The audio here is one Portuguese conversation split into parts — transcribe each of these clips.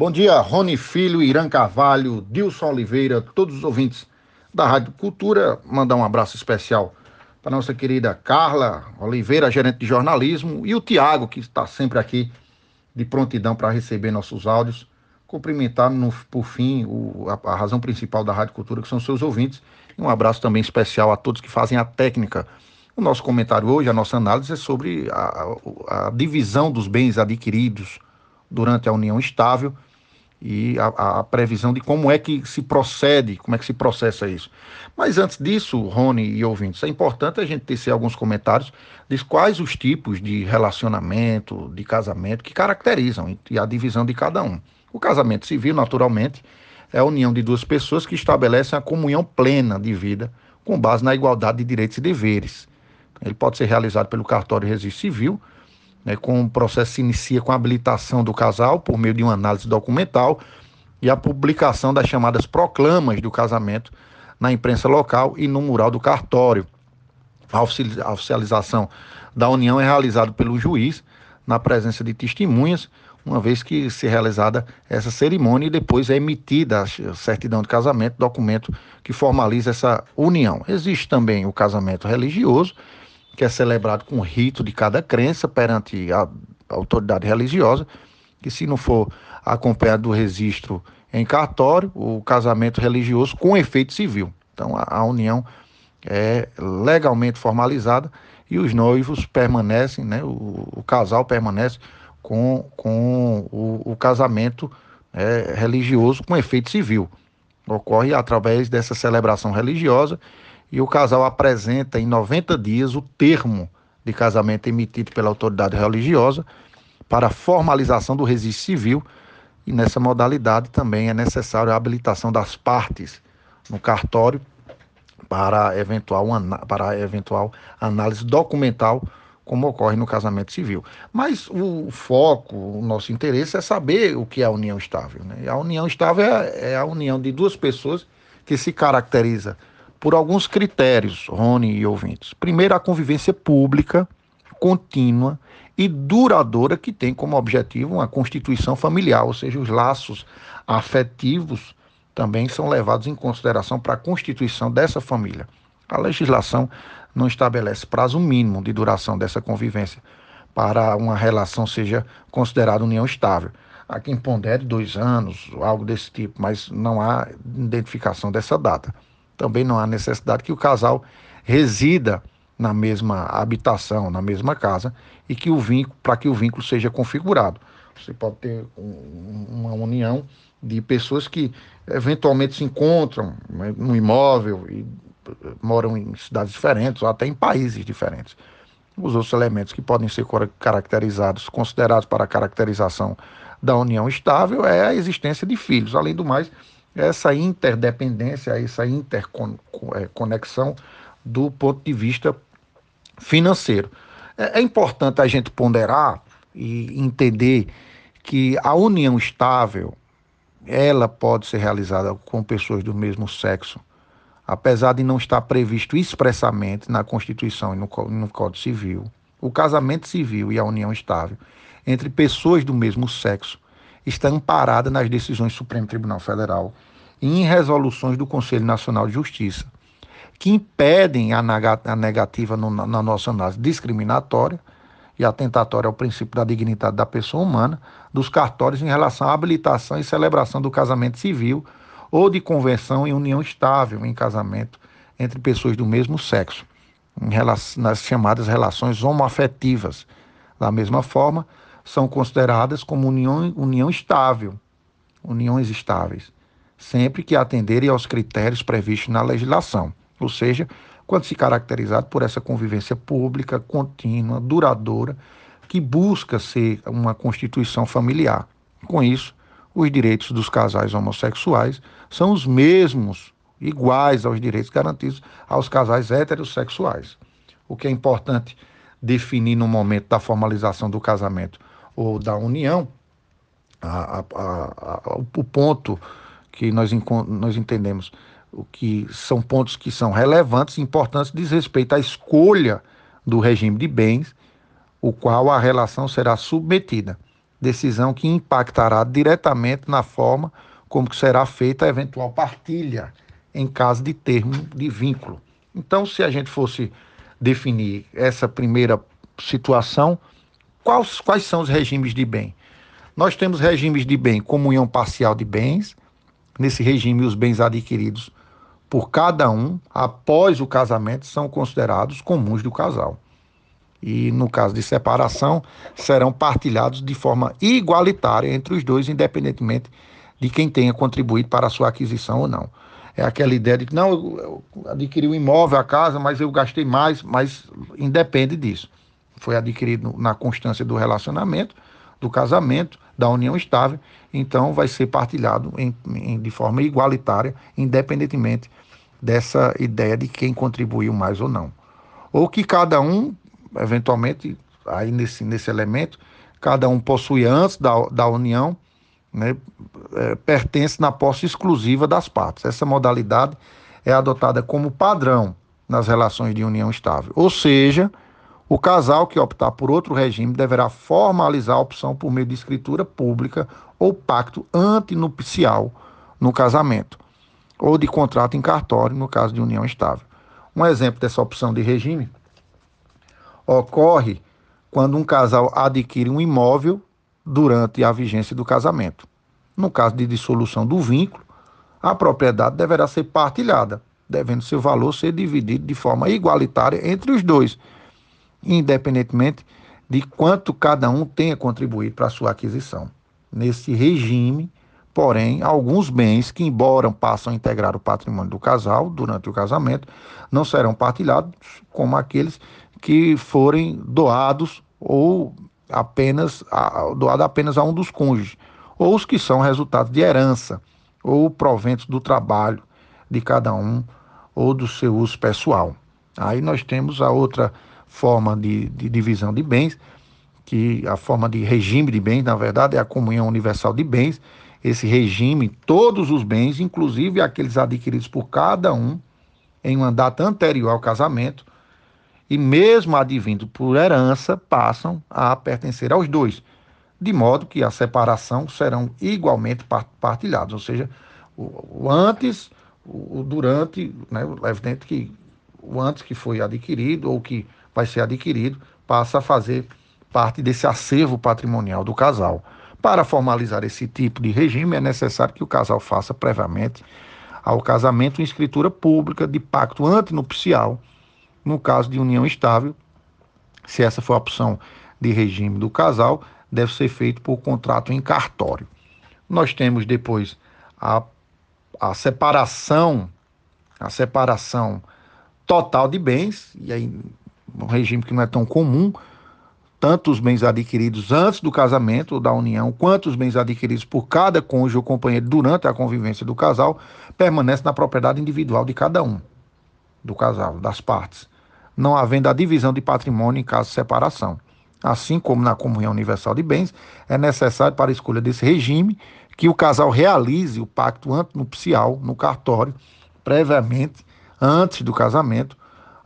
Bom dia, Rony Filho, Irã Carvalho, Dilson Oliveira, todos os ouvintes da Rádio Cultura. Mandar um abraço especial para nossa querida Carla Oliveira, gerente de jornalismo, e o Tiago, que está sempre aqui de prontidão para receber nossos áudios. Cumprimentar, no, por fim, o, a, a, razão principal da Rádio Cultura, que são seus ouvintes. E um abraço também especial a todos que fazem a técnica. O nosso comentário hoje, a nossa análise é sobre a, a divisão dos bens adquiridos durante a união estável e a, a, previsão de como é que se procede, como é que se processa isso. Mas antes disso, Rony e ouvintes, é importante a gente tecer alguns comentários de quais os tipos de relacionamento, de casamento que caracterizam e a divisão de cada um. O casamento civil, naturalmente, é a união de duas pessoas que estabelecem a comunhão plena de vida com base na igualdade de direitos e deveres. Ele pode ser realizado pelo cartório de registro civil né, com o processo se inicia com a habilitação do casal por meio de uma análise documental e a publicação das chamadas proclamas do casamento na imprensa local e no mural do cartório. A oficialização da união é realizada pelo juiz na presença de testemunhas, uma vez que se realizada essa cerimônia e depois é emitida a certidão de casamento, documento que formaliza essa união. Existe também o casamento religioso, que é celebrado com o rito de cada crença perante a autoridade religiosa, que se não for acompanhado do registro em cartório, o casamento religioso com efeito civil. Então a, a união é legalmente formalizada e os noivos permanecem, né, o, o casal permanece com, com o, o casamento é, religioso com efeito civil. Ocorre através dessa celebração religiosa e o casal apresenta em 90 dias o termo de casamento emitido pela autoridade religiosa para formalização do registro civil e nessa modalidade também é necessário a habilitação das partes no cartório para eventual, para eventual análise documental como ocorre no casamento civil. Mas o foco, o nosso interesse é saber o que é a união estável. Né? A união estável é, é a união de duas pessoas que se caracteriza por alguns critérios, Rony e ouvintes. Primeiro, a convivência pública, contínua e duradoura que tem como objetivo uma constituição familiar, ou seja, os laços afetivos também são levados em consideração para a constituição dessa família. A legislação não estabelece prazo mínimo de duração dessa convivência para uma relação seja considerada união estável. Há quem pondere dois anos, algo desse tipo, mas não há identificação dessa data também não há necessidade que o casal resida na mesma habitação, na mesma casa, e que o vínculo, para que o vínculo seja configurado. Você pode ter uma união de pessoas que eventualmente se encontram né, no imóvel e eh, moram em cidades diferentes ou até em países diferentes. Os outros elementos que podem ser caracterizados, considerados para a caracterização da união estável, é a existência de filhos. Além do mais, essa interdependência, essa interconexão do ponto de vista financeiro. É, é importante a gente ponderar e entender que a união estável ela pode ser realizada com pessoas do mesmo sexo, apesar de não estar previsto expressamente na Constituição e no, no Código Civil. O casamento civil e a união estável entre pessoas do mesmo sexo está amparada nas decisões do Supremo Tribunal Federal e em resoluções do Conselho Nacional de Justiça, que impedem a negativa no, na nossa análise discriminatória e atentatória ao princípio da dignidade da pessoa humana dos cartórios em relação à habilitação e celebração do casamento civil ou de conversão em união estável em casamento entre pessoas do mesmo sexo, nas chamadas relações homoafetivas. Da mesma forma, são consideradas como união, união estável, uniões estáveis, sempre que atenderem aos critérios previstos na legislação, ou seja, quando se caracterizado por essa convivência pública, contínua, duradoura, que busca ser uma constituição familiar. Com isso, os direitos dos casais homossexuais são os mesmos, iguais aos direitos garantidos aos casais heterossexuais. O que é importante definir no momento da formalização do casamento ou da união, a, a, a, o ponto que nós, nós entendemos o que são pontos que são relevantes e importantes diz respeito à escolha do regime de bens, o qual a relação será submetida. decisão que impactará diretamente na forma como será feita a eventual partilha em caso de termo de vínculo. Então, se a gente fosse definir essa primeira situação, quais, quais são os regimes de bem? Nós temos regimes de bem, comunhão parcial de bens, nesse regime os bens adquiridos por cada um após o casamento são considerados comuns do casal. E no caso de separação, serão partilhados de forma igualitária entre os dois, independentemente de quem tenha contribuído para a sua aquisição ou não. É aquela ideia de que não, eu adquiri um imóvel, a casa, mas eu gastei mais, mas independe disso. Foi adquirido na constância do relacionamento, do casamento, da união estável, então vai ser partilhado em, em, de forma igualitária, independentemente dessa ideia de quem contribuiu mais ou não. Ou que cada um, eventualmente, aí nesse, nesse elemento, cada um possui antes da, da união, né, é, pertence na posse exclusiva das partes. Essa modalidade é adotada como padrão nas relações de união estável. Ou seja, o casal que optar por outro regime deverá formalizar a opção por meio de escritura pública ou pacto antinupcial no casamento, ou de contrato em cartório no caso de união estável. Um exemplo dessa opção de regime ocorre quando um casal adquire um imóvel durante a vigência do casamento. No caso de dissolução do vínculo, a propriedade deverá ser partilhada, devendo seu valor ser dividido de forma igualitária entre os dois independentemente de quanto cada um tenha contribuído para a sua aquisição. Nesse regime, porém, alguns bens que, embora passam a integrar o patrimônio do casal durante o casamento, não serão partilhados, como aqueles que forem doados ou apenas doado apenas a um dos cônjuges, ou os que são resultados de herança ou proventos do trabalho de cada um ou do seu uso pessoal. Aí nós temos a outra forma de, de divisão de bens, que a forma de regime de bens, na verdade, é a comunhão universal de bens. Esse regime, todos os bens, inclusive aqueles adquiridos por cada um em uma data anterior ao casamento, e mesmo advindo por herança, passam a pertencer aos dois, de modo que a separação serão igualmente partilhados, ou seja, o, antes, o, o durante, né, é evidente que o antes que foi adquirido ou que vai ser adquirido, passa a fazer parte desse acervo patrimonial do casal. Para formalizar esse tipo de regime, é necessário que o casal faça previamente ao casamento em escritura pública de pacto antinupcial, no caso de união estável, se essa for a opção de regime do casal, deve ser feito por contrato em cartório. Nós temos depois a, a separação, a separação total de bens, e aí um regime que não é tão comum, tanto os bens adquiridos antes do casamento ou da união, quanto os bens adquiridos por cada cônjuge ou companheiro durante a convivência do casal, permanece na propriedade individual de cada um, do casal, das partes, não havendo a divisão de patrimônio em caso de separação. Assim como na comunhão universal de bens, é necessário para a escolha desse regime que o casal realize o pacto antinupcial no cartório, previamente, antes do casamento,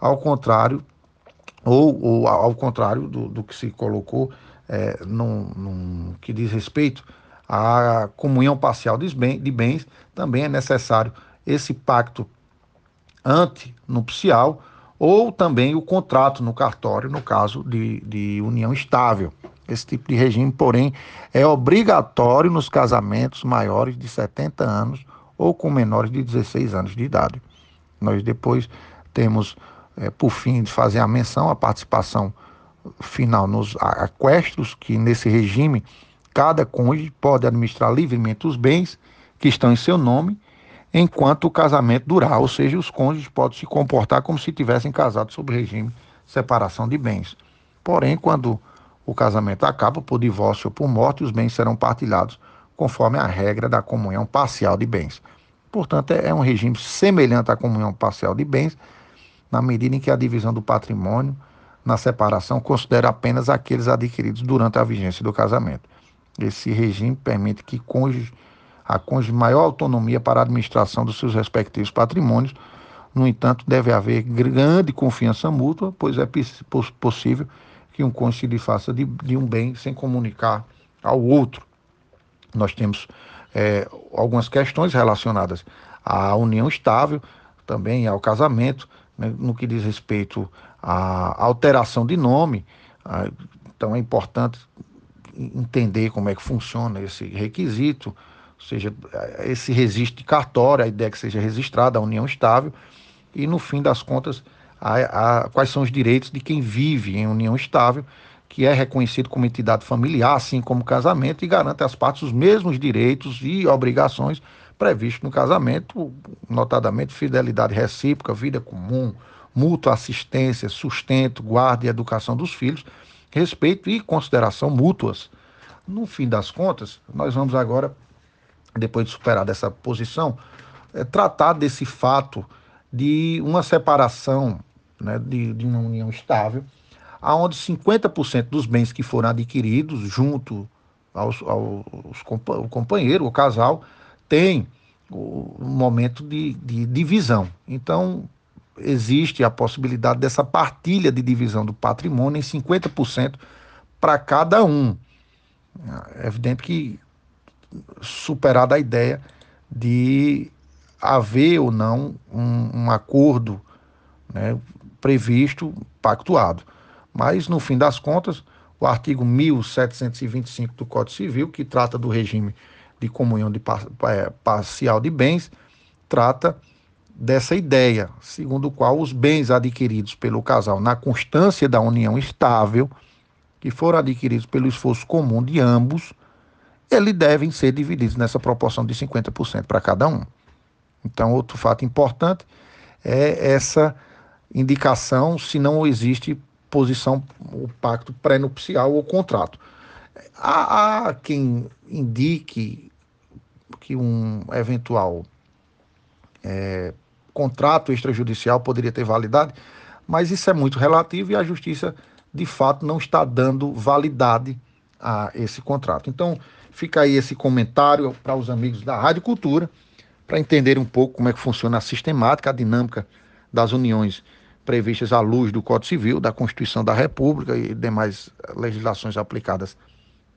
ao contrário ou, ou ao contrário do, do, que se colocou é, num, num, que diz respeito à comunhão parcial de bens, de bens, também é necessário esse pacto antinupcial ou também o contrato no cartório, no caso de, de união estável. Esse tipo de regime, porém, é obrigatório nos casamentos maiores de 70 anos ou com menores de 16 anos de idade. Nós depois temos é, por fim de fazer a menção, a participação final nos aquestos, que nesse regime cada cônjuge pode administrar livremente os bens que estão em seu nome enquanto o casamento durar, ou seja, os cônjuges podem se comportar como se tivessem casado sob regime de separação de bens. Porém, quando o casamento acaba por divórcio ou por morte, os bens serão partilhados conforme a regra da comunhão parcial de bens. Portanto, é um regime semelhante à comunhão parcial de bens, na medida em que a divisão do patrimônio na separação considera apenas aqueles adquiridos durante a vigência do casamento. Esse regime permite que cônjuge, a cônjuge maior autonomia para a administração dos seus respectivos patrimônios. No entanto, deve haver grande confiança mútua, pois é possível que um cônjuge se faça de, de um bem sem comunicar ao outro. Nós temos é, algumas questões relacionadas à união estável, também ao casamento, né, no que diz respeito à alteração de nome. então é importante entender como é que funciona esse requisito, ou seja, esse registro de cartório, a ideia é que seja registrada a união estável, e no fim das contas, a, a, quais são os direitos de quem vive em união estável, que é reconhecido como entidade familiar, assim como casamento, e garante às partes os mesmos direitos e obrigações previstos no casamento, notadamente fidelidade recíproca, vida comum, mútua assistência, sustento, guarda e educação dos filhos, respeito e consideração mútuas. No fim das contas, nós vamos agora, depois de superar dessa posição, é, tratar desse fato de uma separação né, de, de uma união estável, aonde 50% dos bens que foram adquiridos junto aos, aos o companheiro, o casal, tem o, momento de, de divisão. Então, existe a possibilidade dessa partilha de divisão do patrimônio em 50% para cada um. É evidente que superada a ideia de haver ou não um, um acordo né, previsto, pactuado. Mas, no fim das contas, o artigo 1725 do Código Civil, que trata do regime de comunhão de é, parcial de bens, trata dessa ideia, segundo o qual os bens adquiridos pelo casal na constância da união estável, que foram adquiridos pelo esforço comum de ambos, eles devem ser divididos nessa proporção de 50% para cada um. Então, outro fato importante é essa indicação se não existe posição, o pacto pré-nupcial ou contrato. Há, há quem indique que um eventual é, contrato extrajudicial poderia ter validade, mas isso é muito relativo e a justiça, de fato, não está dando validade a esse contrato. Então, fica aí esse comentário para os amigos da Rádio Cultura, para entender um pouco como é que funciona a sistemática, a dinâmica das uniões previstas à luz do Código Civil, da Constituição da República e demais legislações aplicadas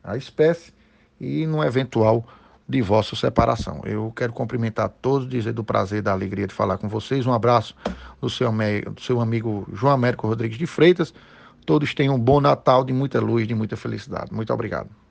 à espécie, e no eventual de vossa separação. Eu quero cumprimentar todos, dizer do prazer e da alegria de falar com vocês. Um abraço do seu, do seu amigo João Américo Rodrigues de Freitas. Todos tenham um bom Natal, de muita luz, de muita felicidade. Muito obrigado.